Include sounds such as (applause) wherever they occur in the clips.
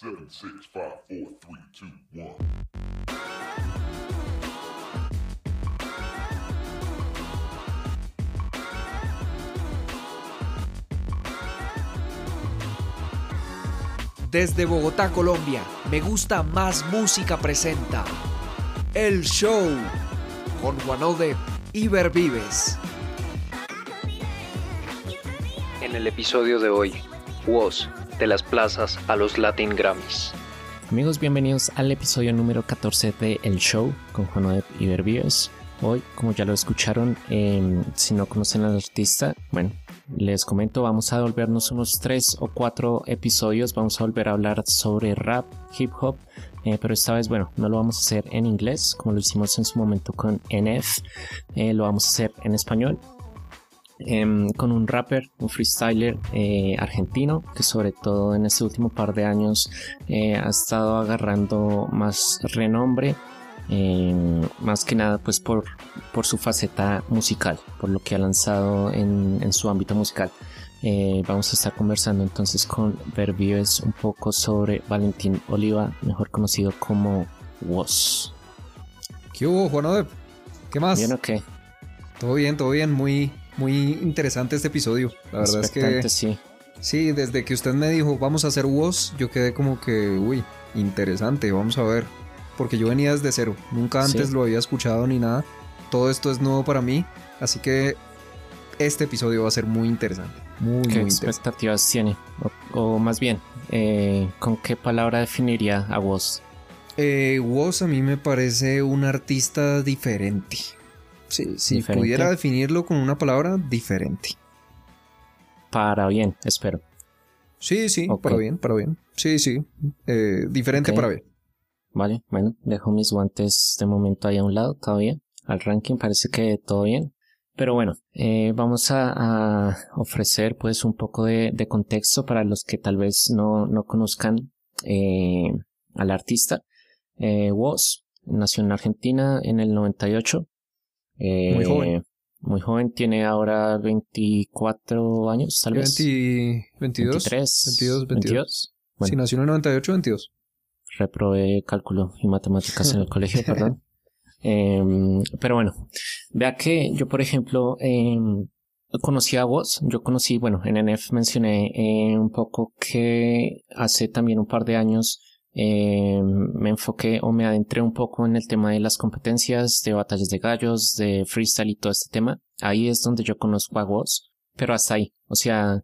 Seven, six, five, four, three, two, one. Desde Bogotá, Colombia, Me Gusta Más Música presenta El Show con Juanode Iber Vives. En el episodio de hoy, WOS, de las plazas a los Latin Grammys. Amigos, bienvenidos al episodio número 14 de El Show con Juan Iber Vives. Hoy, como ya lo escucharon, em, si no conocen al artista, bueno, les comento, vamos a volvernos unos 3 o 4 episodios, vamos a volver a hablar sobre rap, hip hop, eh, pero esta vez, bueno, no lo vamos a hacer en inglés, como lo hicimos en su momento con NF, eh, lo vamos a hacer en español. Em, con un rapper, un freestyler eh, argentino que sobre todo en este último par de años ha estado agarrando más renombre eh, más que nada pues por, por su faceta musical, por lo que ha lanzado en, su ámbito musical. Eh, vamos a estar conversando entonces con Verbies un poco sobre Valentín Oliva, mejor conocido como Woz. ¿Qué hubo, Juan ¿Qué más? ¿Bien o qué? Todo bien, todo bien, muy, muy interesante este episodio. La verdad es que sí. Sí, desde que usted me dijo vamos a hacer Woz, yo quedé como que, uy, interesante, vamos a ver porque yo venía desde cero, nunca antes lo había escuchado ni nada. Todo esto es nuevo para mí, así que este episodio va a ser muy interesante. Muy, ¿Qué expectativas tiene? O, más bien, eh, ¿con qué palabra definiría a Woz? Eh, Woz a mí me parece un artista diferente. Sí, si pudiera definirlo con una palabra, diferente. Para bien, espero. Sí, sí, para bien, para bien. Sí, sí. Eh, diferente para bien. Vale, bueno, dejo mis guantes de momento ahí a un lado todavía. Al ranking parece que todo bien. Pero bueno, eh, vamos a, ofrecer pues un poco de, contexto para los que tal vez no, no conozcan eh, al artista. Eh, Woz nació en Argentina en el 98. Eh, muy joven. Muy joven, tiene ahora 24 años, tal vez. 22. 23. 22, 22. Sí, nació en el 98, 22 reprobé cálculo y matemáticas en el (laughs) colegio, perdón. Em, pero bueno, vea que yo, por ejemplo, eh, conocí a vos, yo conocí, bueno, en NF mencioné eh, un poco que hace también un par de años em, me enfoqué o me adentré un poco en el tema de las competencias, de batallas de gallos, de freestyle y todo este tema. Ahí es donde yo conozco a vos, pero hasta ahí. O sea,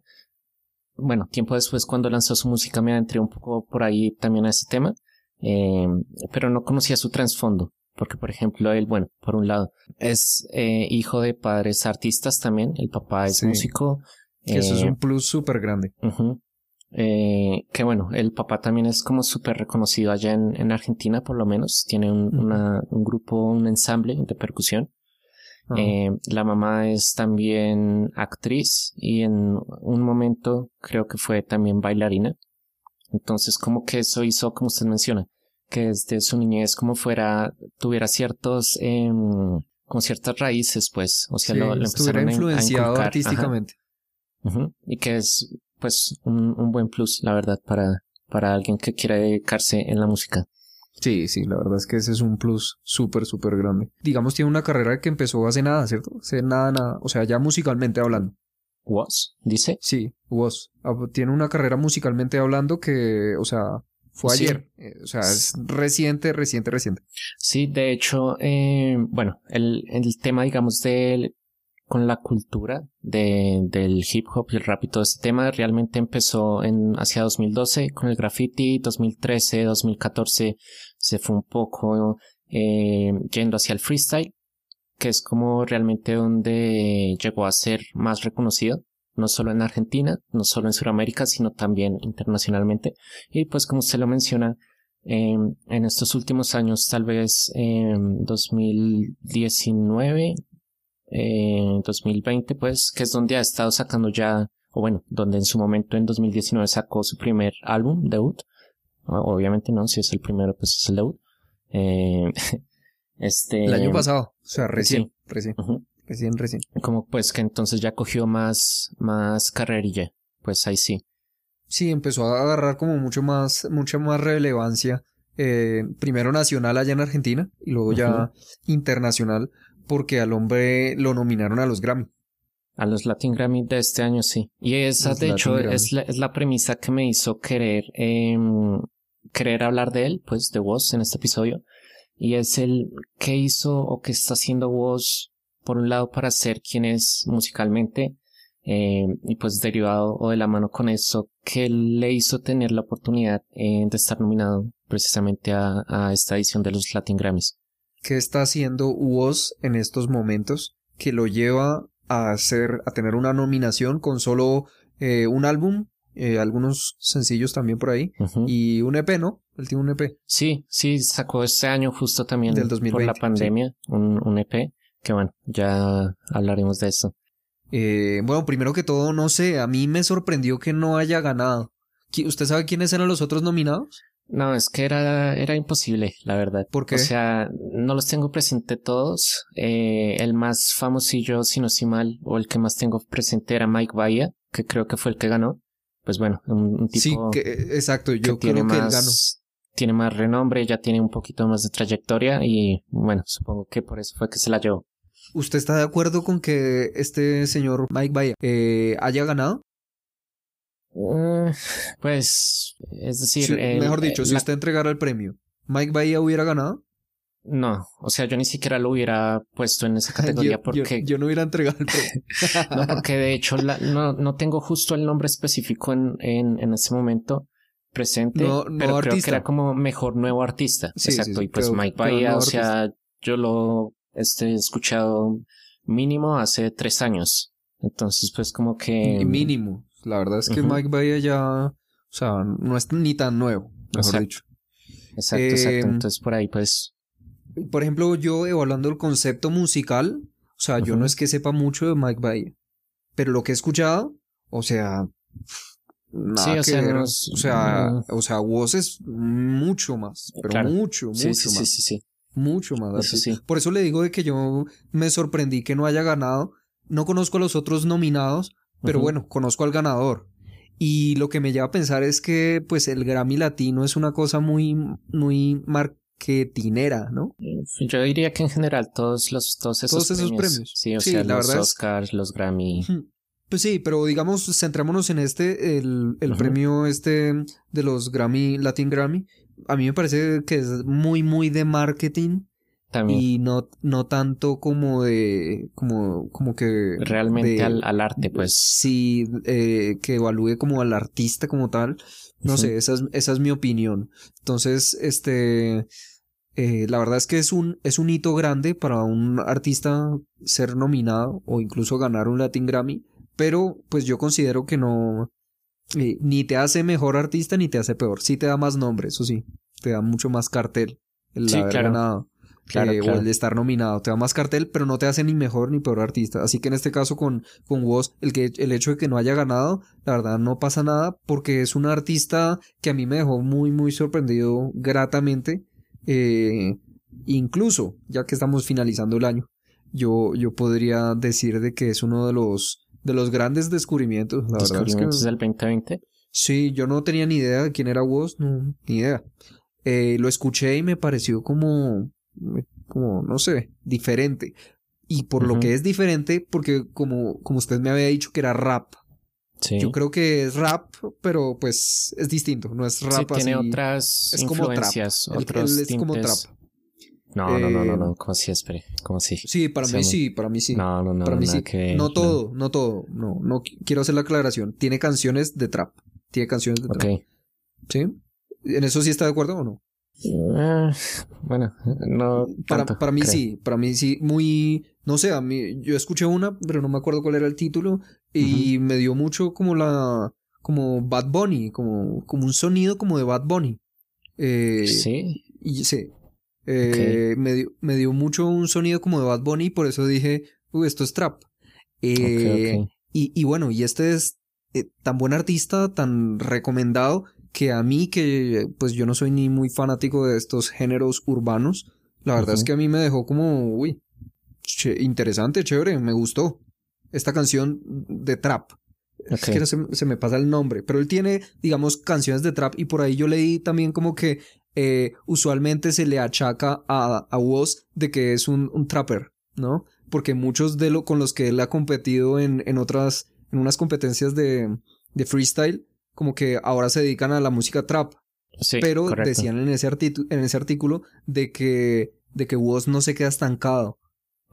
bueno, tiempo después cuando lanzó su música me adentré un poco por ahí también a ese tema, eh, pero no conocía su trasfondo, porque por ejemplo él, bueno, por un lado, es eh, hijo de padres artistas también, el papá es músico. Que eso es un eh, plus súper grande. Que bueno, el papá también es como súper reconocido allá en, en, Argentina, por lo menos. Tiene un, un grupo, un ensamble de percusión. Eh, la mamá es también actriz y en un momento creo que fue también bailarina. Entonces como que eso hizo, como usted menciona, que desde su niñez como fuera, tuviera ciertos, eh, como ciertas raíces, pues, o sea, lo, empezaron influenciado artísticamente. Y que es, pues, un, un buen plus, la verdad, para, para alguien que quiera dedicarse en la música. Sí, sí, la verdad es que ese es un plus súper, súper grande. Digamos, tiene una carrera que empezó hace nada, ¿cierto? Hace nada, nada. O sea, ya musicalmente hablando. ¿Was? ¿Dice? Sí, was. Ah, tiene una carrera musicalmente hablando que, o sea, fue ayer. Eh, o sea, es reciente, reciente, reciente. Sí, de hecho, eh, bueno, el, el tema, digamos, del con la cultura de, del hip hop y el rap y este tema realmente empezó en hacia 2012 con el graffiti, 2013, 2014 se fue un poco eh, yendo hacia el freestyle, que es como realmente donde llegó a ser más reconocido, no solo en Argentina, no solo en Sudamérica, sino también internacionalmente. Y pues como usted lo menciona, em, en estos últimos años, tal vez en 2019, en 2020, pues, que es donde ha estado sacando ya, o bueno, donde en su momento en 2019 sacó su primer álbum, debut. Obviamente no, si es el primero, pues es el debut. Eh, (laughs) este... El año pasado, o sea, recién, recién, recién, recién. Como pues que entonces ya cogió más, más carrerilla, pues ahí sí. Sí, empezó a agarrar como mucho más, mucha más relevancia. eh, primero nacional allá en Argentina y luego ya internacional porque al hombre lo nominaron a los Grammy. A los Latin Grammy de este año, sí. Y esa, Los de hecho, es la, es la premisa que me hizo querer, em, querer hablar de él, pues, de Woz en este episodio. Y es el qué hizo o qué está haciendo Woz, por un lado, para ser quien es musicalmente, em, y pues derivado o de la mano con eso, que le hizo tener la oportunidad eh, de estar nominado precisamente a, a esta edición de los Latin Grammys. ¿Qué está haciendo Woz en estos momentos que lo lleva a hacer, a tener una nominación con solo eh, un álbum, eh, algunos sencillos también por ahí y un EP, ¿no? Él tiene un EP. Sí, sí, sacó este año justo también Del por 2020, la pandemia, un, un EP, que bueno, ya hablaremos de eso. Eh, bueno, primero que todo, no sé, a mí me sorprendió que no haya ganado. ¿Qui- ¿Usted sabe quiénes eran los otros nominados? No, es que era, era imposible, la verdad. ¿Por qué? O sea, no los tengo presente todos. Eh, el más famosillo, si no estoy mal, o el que más tengo presente era Mike Bahía, que creo que fue el que ganó. Pues bueno, un, un tipo sí, que, exacto, que yo tiene creo que él ganó. tiene más renombre, ya tiene un poquito más de trayectoria y bueno, supongo que por eso fue que se la llevó. ¿Usted está de acuerdo con que este señor Mike Bahía eh, haya ganado? Eh, pues, es decir, Sí, el- mejor dicho, si la- usted entregara el premio, ¿Mike Bahía hubiera ganado? No, o sea, yo ni siquiera lo hubiera puesto en esa (laughs) categoría yo, porque, yo no hubiera entregado el premio. (laughs) no, porque de hecho la- no, no tengo justo el nombre específico en, en, en ese momento presente, No- no pero creo que era como mejor nuevo artista. Sí, Exacto, sí, y pues creo- Mike Bahía, o sea, yo lo este, he escuchado mínimo hace tres años. Entonces, pues como que... Mínimo. La verdad es que. Mike Bahía ya, o sea, no es ni tan nuevo, mejor Exacto. dicho. Exacto, Eh, exacto. Entonces por ahí pues... Por ejemplo, yo evaluando el concepto musical, o sea, yo no es que sepa mucho de Mike Bahía, pero lo que he escuchado, o sea, nada Sí, o que sea, ver. no es- o sea, no. o sea, Woz es mucho más, pero Claro. mucho, mucho Sí, sí, sí, más, sí, sí. mucho más. Eso sí. Por eso le digo de que yo me sorprendí que no haya ganado. No conozco a los otros nominados, pero bueno, conozco al ganador. Y lo que me lleva a pensar es que, pues, el Grammy Latino es una cosa muy, muy marketinera, ¿no? Yo diría que en general todos los todos esos, Todos esos premios. Sí, o Sí, sea, la los verdad es- Oscars, los Grammy. Pues sí, pero digamos, centrémonos en este, el, el premio este de los Grammy, Latin Grammy. A mí me parece que es muy, muy de marketing También y no, no tanto como de, como, como que... realmente de- al, al arte, pues. Sí, eh, que evalúe como al artista como tal. No sé, esa es, esa es mi opinión. Entonces, este, eh, la verdad es que es un, es un hito grande para un artista ser nominado o incluso ganar un Latin Grammy, pero pues yo considero que no, eh, ni te hace mejor artista ni te hace peor. Sí te da más nombre, eso sí, te da mucho más cartel el Sí, haber claro. ganado. Claro, eh, claro. o el de estar nominado, te da más cartel, pero no te hace ni mejor ni peor artista. Así que en este caso con, con Woz, el, que, el hecho de que no haya ganado, la verdad no pasa nada, porque es un artista que a mí me dejó muy, muy sorprendido gratamente. Eh, incluso, ya que estamos finalizando el año, yo, yo podría decir de que es uno de los, de los grandes descubrimientos. La verdad es que Descubrimientos del 2020. Sí, yo no tenía ni idea de quién era Woz, no, ni idea. Eh, lo escuché y me pareció como, como, no sé, diferente. Y por lo que es diferente, porque como, como usted me había dicho que era rap, Sí. yo creo que es rap, pero pues es distinto, no es Sí, rap tiene así. otras es como trap. influencias, Él- otros él es como trap. No, no, no, no, Eh, no, ¿cómo así? Espere, ¿cómo así? Sí, para mí sí, para mí sí. No, no, no, para mí sí. que no todo, no todo, no, no qui- quiero hacer la aclaración. Tiene canciones de trap, tiene canciones de Ok. trap, ¿sí? ¿En eso sí está de acuerdo o no? Ah, bueno, no Para, tanto, para mí creo. sí, para mí sí, muy, no sé, a mí, yo escuché una, pero no me acuerdo cuál era el título, y me dio mucho como la, como Bad Bunny, como, como un sonido como de Bad Bunny. Eh, Sí, Y sí, eh, me, dio, me dio mucho un sonido como de Bad Bunny, por eso dije, uy, esto es trap. Eh. Y, y bueno, y este es eh, tan buen artista, tan recomendado, que a mí, que pues yo no soy ni muy fanático de estos géneros urbanos, la verdad es que a mí me dejó como, uy, che- interesante, chévere, me gustó. Esta canción de trap. Es que se, se, me pasa el nombre, pero él tiene, digamos, canciones de trap y por ahí yo leí también como que eh, usualmente se le achaca a, a Woz de que es un, un, trapper, ¿no? Porque muchos de lo con los que él ha competido en, en otras, en unas competencias de, de freestyle, como que ahora se dedican a la música trap. Sí, pero correcto. decían en ese, en ese artículo de que, de que Woz no se queda estancado.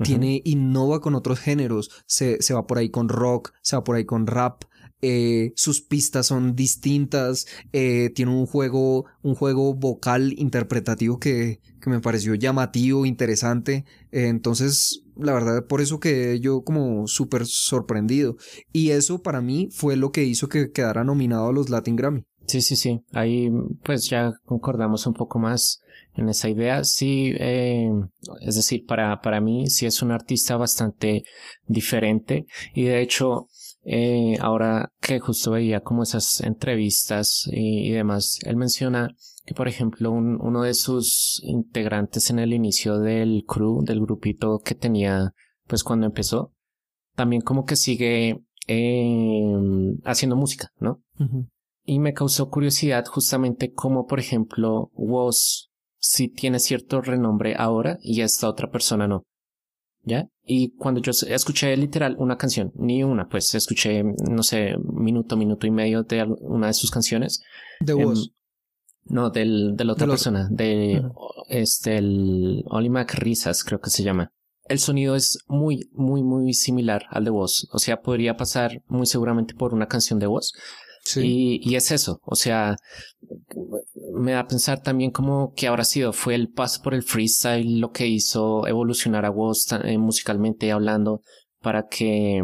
Tiene, innova con otros géneros, se, se va por ahí con rock, se va por ahí con rap, eh, sus pistas son distintas, eh, tiene un juego, un juego vocal interpretativo que, que me pareció llamativo, interesante, eh, entonces la verdad por eso quedé yo como súper sorprendido y eso para mí fue lo que hizo que quedara nominado a los Latin Grammy. Sí, sí, sí, ahí pues ya concordamos un poco más en esa idea. Sí, es decir, para, para mí sí es un artista bastante diferente y de hecho eh, ahora que justo veía como esas entrevistas y, y demás, él menciona que por ejemplo un, uno de sus integrantes en el inicio del crew, del grupito que tenía pues cuando empezó, también como que sigue eh, haciendo música, ¿no? Uh -huh. Y me causó curiosidad justamente como por ejemplo Woz sí tiene cierto renombre ahora y esta otra persona no. ¿Ya? Y cuando yo escuché literal una canción, ni una, pues escuché, no sé, minuto, minuto y medio de una de sus canciones. ¿De Woz? Eh, no, del, de la otra de persona, de uh -huh. este, el Oli Mac Risas, creo que se llama. El sonido es muy, muy, muy similar al de Woz. O sea, podría pasar muy seguramente por una canción de Woz. Sí. Y, y, es eso, o sea, me da a pensar también como que habrá sido, fue el paso por el freestyle lo que hizo evolucionar a Woz eh, musicalmente hablando para que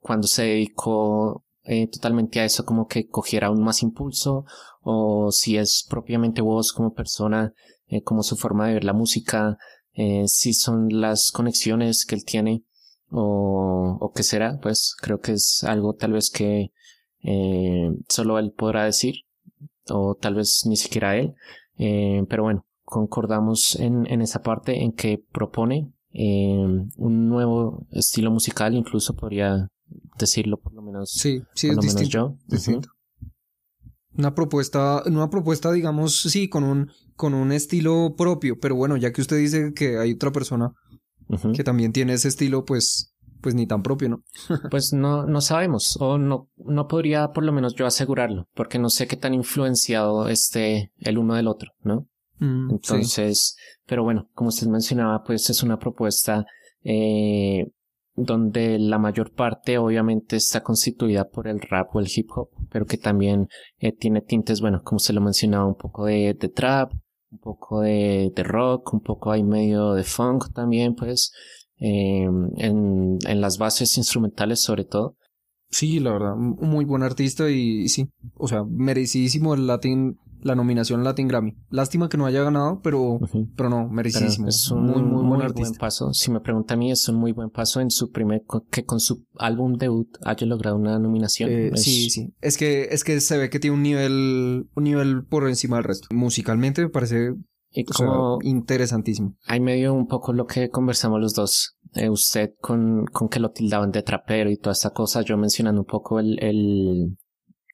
cuando se dedicó eh, totalmente a eso como que cogiera aún más impulso o si es propiamente Woz como persona, eh, como su forma de ver la música, eh, si son las conexiones que él tiene o, o qué será, pues creo que es algo tal vez que eh, solo él podrá decir, o tal vez ni siquiera él, eh, pero bueno, concordamos en, en, esa parte en que propone eh, un nuevo estilo musical, incluso podría decirlo por lo menos, sí, sí, por es lo menos yo. distinto. Uh -huh. Una propuesta, una propuesta, digamos, sí, con un, con un estilo propio, pero bueno, ya que usted dice que hay otra persona uh -huh. que también tiene ese estilo, pues pues ni tan propio, ¿no? (laughs) pues no, no sabemos, o no, no podría por lo menos yo asegurarlo, porque no sé qué tan influenciado esté el uno del otro, ¿no? Mm, Entonces, sí. pero bueno, como usted mencionaba, pues es una propuesta eh, donde la mayor parte obviamente está constituida por el rap o el hip hop, pero que también eh, tiene tintes, bueno, como se lo mencionaba, un poco de, de trap, un poco de, de rock, un poco ahí medio de funk también, pues, eh, en, en, las bases instrumentales sobre todo. Sí, la verdad, un muy buen artista y, sí, o sea, merecidísimo el Latin, la nominación Latin Grammy. Lástima que no haya ganado, pero, uh -huh. pero no, merecidísimo. Pero es un muy, muy, muy buen, buen paso. Si me pregunta a mí, es un muy buen paso en su primer, que con su álbum debut haya logrado una nominación. Eh, es... Sí, sí. Es que, es que se ve que tiene un nivel, un nivel por encima del resto. Musicalmente me parece y como o sea, interesantísimo. Hay medio un poco lo que conversamos los dos. Eh, usted con, con que lo tildaban de trapero y toda esta cosa, yo mencionando un poco el, el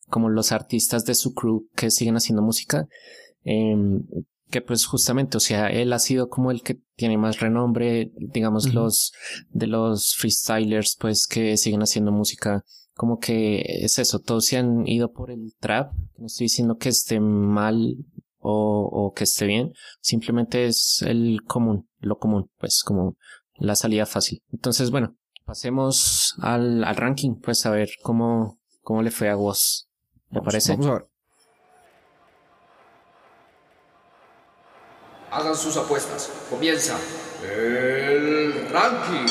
como los artistas de su crew que siguen haciendo música, eh, que pues justamente, o sea, él ha sido como el que tiene más renombre, digamos, uh -huh. los de los freestylers, pues que siguen haciendo música, como que es eso, todos se han ido por el trap, no estoy diciendo que esté mal o, o que esté bien, simplemente es el común, lo común, pues como la salida fácil. Entonces, bueno, pasemos al, al ranking, pues a ver cómo, cómo le fue a vos. ¿Me vamos, parece? Vamos a ver. Hagan sus apuestas. Comienza el ranking.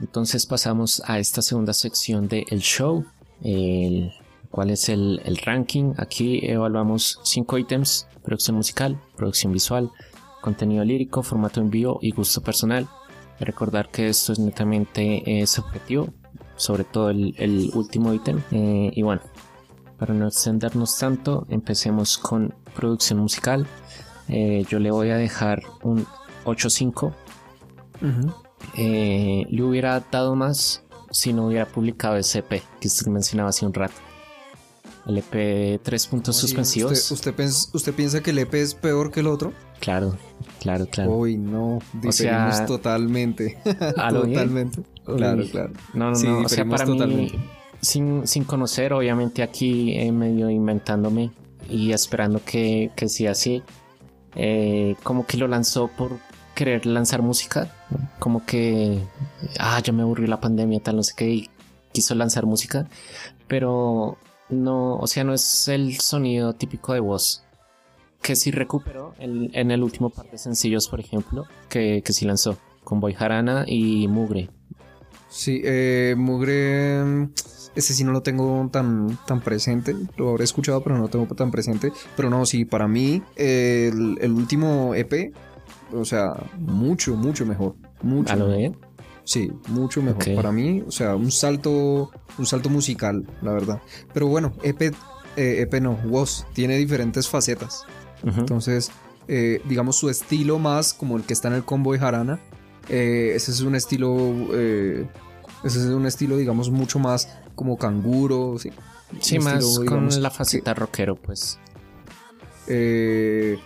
Entonces pasamos a esta segunda sección del el show, el cuál es el, el, ranking. Aquí evaluamos cinco ítems, producción musical, producción visual, contenido lírico, formato en vivo y gusto personal. Recordar que esto es netamente eh, subjetivo, sobre todo el, el último ítem. Eh, y bueno, para no extendernos tanto, empecemos con producción musical. Eh, yo le voy a dejar un 8.5. Uh -huh. le hubiera dado más si no hubiera publicado ese EP que usted mencionaba hace un rato. El EP tres puntos Oye, suspensivos. ¿Usted, usted, pens- usted piensa que el EP es peor que el otro? Claro, claro, claro. Uy, no, diferimos sea, totalmente. ¿a lo (laughs) bien? totalmente. Uy. Claro, claro. No, no, Sí, no. O sea, para mí, sin, sin conocer, obviamente aquí eh, medio inventándome y esperando que, que sea así, eh, como que lo lanzó por querer lanzar música, como que, ah, ya me aburrió la pandemia, tal, no sé qué, y quiso lanzar música, pero no, o sea, no es el sonido típico de voz. Que sí recuperó en, en el último par de sencillos, por ejemplo, que, que sí lanzó, con Boy Jarana y Mugre. Sí, eh, Mugre, ese sí no lo tengo tan, tan presente, lo habré escuchado pero no lo tengo tan presente, pero no, sí, para mí el último EP, o sea, mucho, mucho mejor, mucho. ¿A lo de? Sí, mucho mejor. Para mí, o sea, un salto, un salto musical, la verdad. Pero bueno, EP, eh, EP no, Woz, tiene diferentes facetas. Entonces, eh, digamos, su estilo más como el que está en el combo de Jarana, eh, ese es un estilo, eh, ese es un estilo, digamos, mucho más como canguro, ¿sí? Sí, Un más estilo, con la faceta rockero, pues. Eh,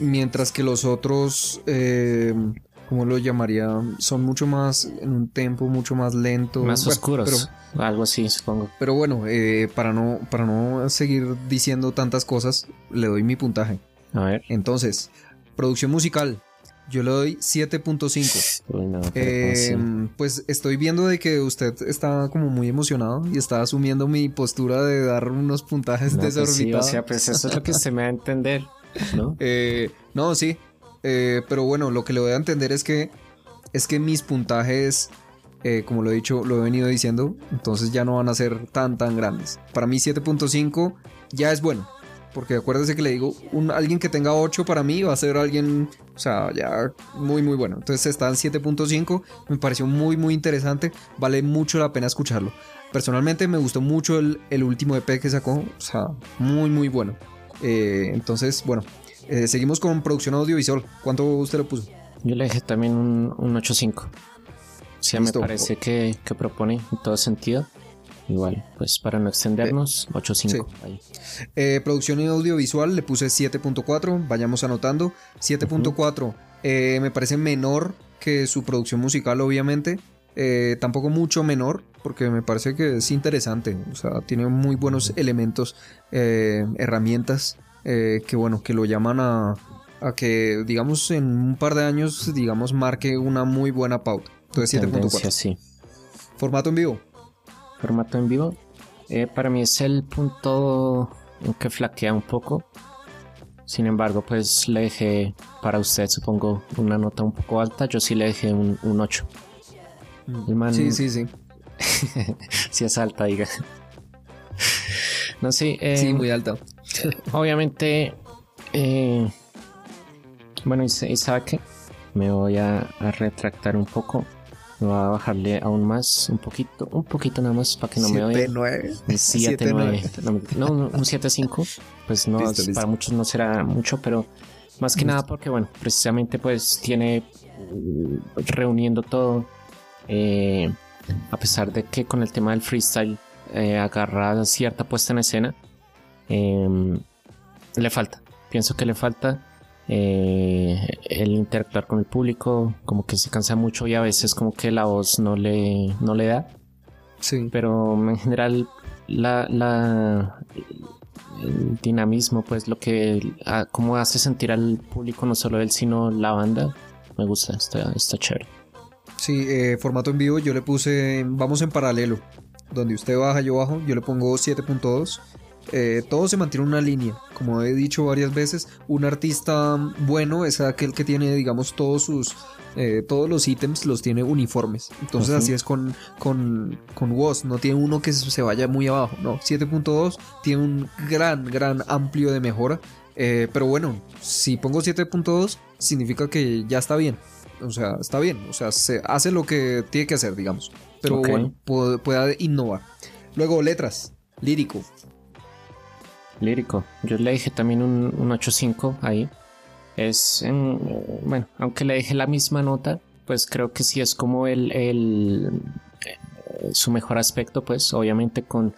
mientras que los otros, eh, ¿cómo lo llamaría? Son mucho más, en un tempo mucho más lento. Más Bueno, oscuros. Pero, Algo así, supongo. pero bueno, eh, para, no, para no seguir diciendo tantas cosas, le doy mi puntaje. A ver. Entonces, producción musical, yo le doy 7.5. Uy, no, Eh, pues estoy viendo de que usted está como muy emocionado y está asumiendo mi postura de dar unos puntajes No, pues sí, o desorbitados. sea, pues eso es lo que se me va a entender, (laughs) ¿no? (laughs) Eh, no, sí. Eh, pero bueno, lo que le voy a entender es que es que mis puntajes, eh, como lo he dicho, lo he venido diciendo, entonces ya no van a ser tan tan grandes. Para mí 7.5 ya es bueno. Porque acuérdese que le digo, alguien que tenga 8 para mí va a ser alguien, o sea, ya muy muy bueno. Entonces está en 7.5, me pareció muy muy interesante, vale mucho la pena escucharlo. Personalmente me gustó mucho el, el último EP que sacó, o sea, muy muy bueno. Eh, entonces, bueno, eh, seguimos con producción audiovisual. ¿Cuánto usted le puso? Yo le dejé también un, un 8.5. O sea, Listo. me parece que, que propone en todo sentido. Igual, pues para no extendernos, 8.5. ahí. Eh, producción audiovisual le puse 7.4, vayamos anotando. 7.4 eh, me parece menor que su producción musical, obviamente. Eh, tampoco mucho menor, porque me parece que es interesante. O sea, tiene muy buenos elementos, eh, herramientas eh, que, bueno, que lo llaman a, a que, digamos, en un par de años, digamos, marque una muy buena pauta. Entonces, Tendencia, 7.4. sí. Formato en vivo. Formato en vivo. eh, para mí es el punto en que flaquea un poco. Sin embargo, pues le dejé para usted, supongo, una nota un poco alta. Yo sí le dejé un, un 8. El man- Sí, sí, sí. (laughs) Si es alta, diga. No, sí. eh, Sí, muy alta. Obviamente, eh, bueno, que me voy a, a retractar un poco. Me voy a bajarle aún más, un poquito, un poquito nada más para que no me oiga. 7.9. Un 7, 9. No, no, un 7, 5. Pues no, Listo, listo. para muchos no será mucho, pero más que nada porque, bueno, precisamente pues tiene mm, reuniendo todo. eh, a pesar de que con el tema del freestyle eh, agarra cierta puesta en escena, eh, le falta. Pienso que le falta eh, el interactuar con el público, como que se cansa mucho y a veces como que la voz no le, no le da Sí. pero en general la, la el dinamismo pues lo que a- cómo hace sentir al público no solo él sino la banda me gusta está, está chévere Sí, eh, formato en vivo yo le puse, vamos en paralelo, donde usted baja, yo bajo, yo le pongo 7.2. Eh, todo se mantiene en una línea, como he dicho varias veces, un artista bueno es aquel que tiene, digamos, todos sus, eh, todos los ítems los tiene uniformes. Entonces así es con, con, con Woz, no tiene uno que se vaya muy abajo, no, 7.2 tiene un gran, gran amplio de mejora. Eh, pero bueno, si pongo 7.2 significa que ya está bien. O sea, está bien. O sea, se hace lo que tiene que hacer, digamos. Pero bueno, puede, puede innovar. Luego, letras. Lírico. lírico yo le dije también un, un 8.5 ahí es en- bueno aunque le dejé la misma nota pues creo que sí es como el, el eh, su mejor aspecto, pues obviamente con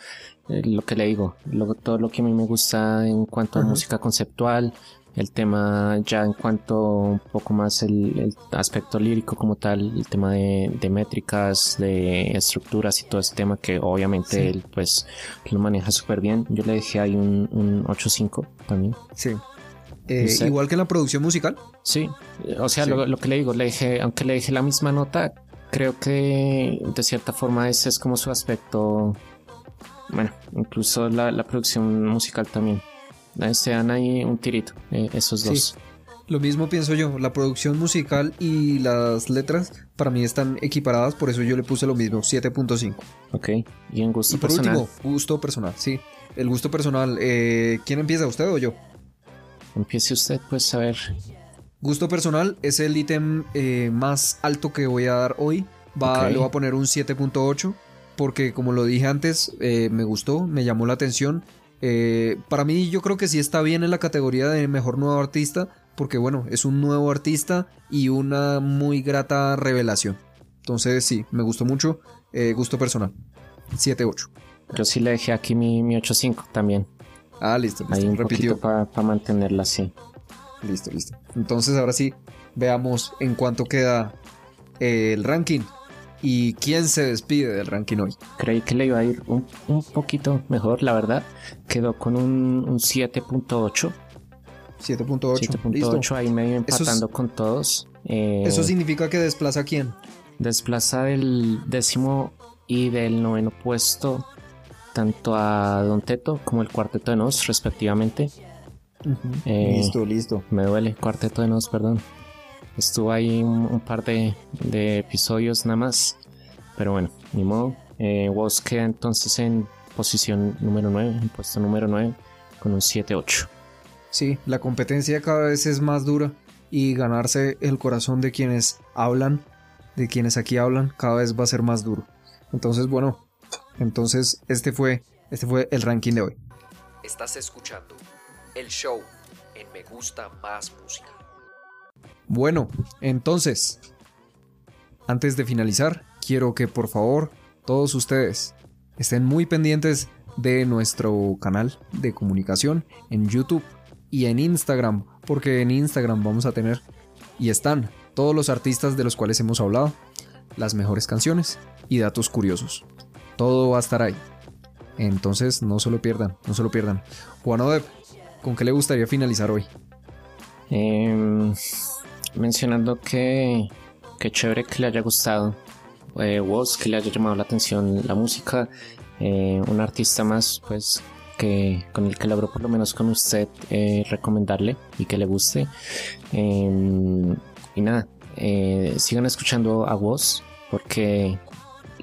eh, lo que le digo, todo lo que a mí me gusta en cuanto a música conceptual, el tema ya en cuanto un poco más el, aspecto lírico como tal, el tema de, métricas, de estructuras y todo ese tema que obviamente él pues lo maneja súper bien. Yo le dejé ahí un, un 8.5 también. Sí. Eh, igual que en la producción musical. Sí, o sea, lo, que le digo, le dije, aunque le dije la misma nota, creo que de cierta forma ese es como su aspecto. Bueno, incluso la, la producción musical también se dan ahí un tirito, eh, esos dos. Lo mismo pienso yo, la producción musical y las letras para mí están equiparadas, por eso yo le puse lo mismo, 7.5. Ok, y en gusto y por último, gusto personal, sí. El gusto personal, eh, ¿quién empieza, usted o yo? Empiece usted, pues a ver. Gusto personal es el ítem eh, más alto que voy a dar hoy. Va, Le voy a poner un 7.8 porque como lo dije antes, me gustó, me llamó la atención eh, para mí yo creo que sí está bien en la categoría de mejor nuevo artista, porque bueno, es un nuevo artista y una muy grata revelación. Entonces sí, me gustó mucho, eh, gusto personal. 7-8. Yo sí le dejé aquí mi, mi 8-5 también. Ah, listo, listo. Ahí un repitió. Para mantenerla así. Listo, listo. Entonces ahora sí, veamos en cuánto queda eh, el ranking. ¿Y quién se despide del ranking hoy? Creí que le iba a ir un, poquito mejor, la verdad. Quedó con un, 7.8. 7.8. 7.8 ahí medio empatando con todos. Eh, ¿Eso significa que desplaza a quién? Desplaza del décimo y del noveno puesto tanto a Don Teto como el cuarteto de Nos, respectivamente. Eh, listo, listo. Me duele, cuarteto de Nos, perdón. Estuvo ahí un, par de, episodios nada más. Pero bueno, ni modo. Eh, Woz queda entonces en posición número 9, en puesto número 9, con un 7-8. Sí, la competencia cada vez es más dura y ganarse el corazón de quienes hablan, de quienes aquí hablan, cada vez va a ser más duro. Entonces, bueno, entonces este fue, este fue el ranking de hoy. Estás escuchando el show en Me Gusta Más Música. Bueno, entonces, antes de finalizar, quiero que por favor todos ustedes estén muy pendientes de nuestro canal de comunicación en YouTube y en Instagram, porque en Instagram vamos a tener y están todos los artistas de los cuales hemos hablado, las mejores canciones y datos curiosos. Todo va a estar ahí. Entonces no se lo pierdan, no se lo pierdan. Juan Odeb, ¿con qué le gustaría finalizar hoy? Eh, mencionando que, que chévere que le haya gustado eh, que le haya llamado la atención la música, eh, un artista más, pues que con el que logro por lo menos con usted eh, recomendarle y que le guste. Em, y nada, eh, sigan escuchando a Woz porque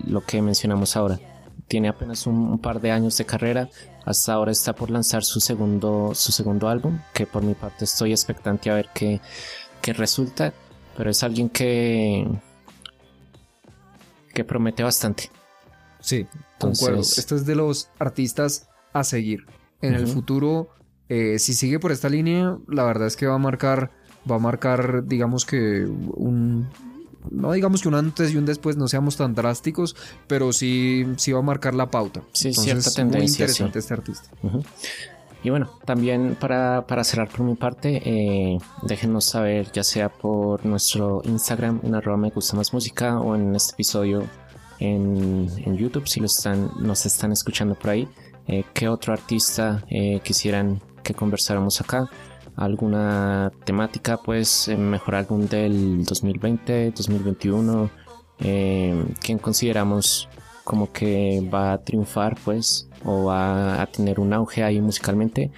lo que mencionamos ahora tiene apenas un, par de años de carrera. Hasta ahora está por lanzar su segundo, su segundo álbum, que por mi parte estoy expectante a ver qué, que resulta, pero es alguien que que promete bastante. Sí, concuerdo. Este es de los artistas a seguir. En el futuro, eh, si sigue por esta línea, la verdad es que va a marcar, va a marcar, digamos que un, no digamos que un antes y un después no seamos tan drásticos, pero sí, sí va a marcar la pauta. Sí, cierta tendencia. Muy interesante este artista. Y bueno, también para, cerrar por mi parte, eh, déjenos saber ya sea por nuestro Instagram en arroba me gusta más música o en este episodio en, YouTube si lo están, nos están escuchando por ahí, eh, qué otro artista eh, quisieran que conversáramos acá, alguna temática, pues mejor álbum del 2020, 2021, quién consideramos como que va a triunfar pues o va a tener un auge ahí musicalmente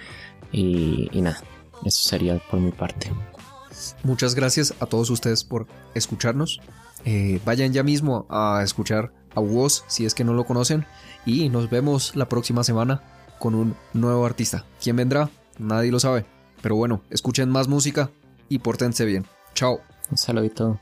y, nada, eso sería por mi parte. Muchas gracias a todos ustedes por escucharnos. Eh, vayan ya mismo a escuchar a Woz si es que no lo conocen y nos vemos la próxima semana con un nuevo artista. ¿Quién vendrá? Nadie lo sabe. Pero bueno, escuchen más música y pórtense bien. Chao. Un saludito.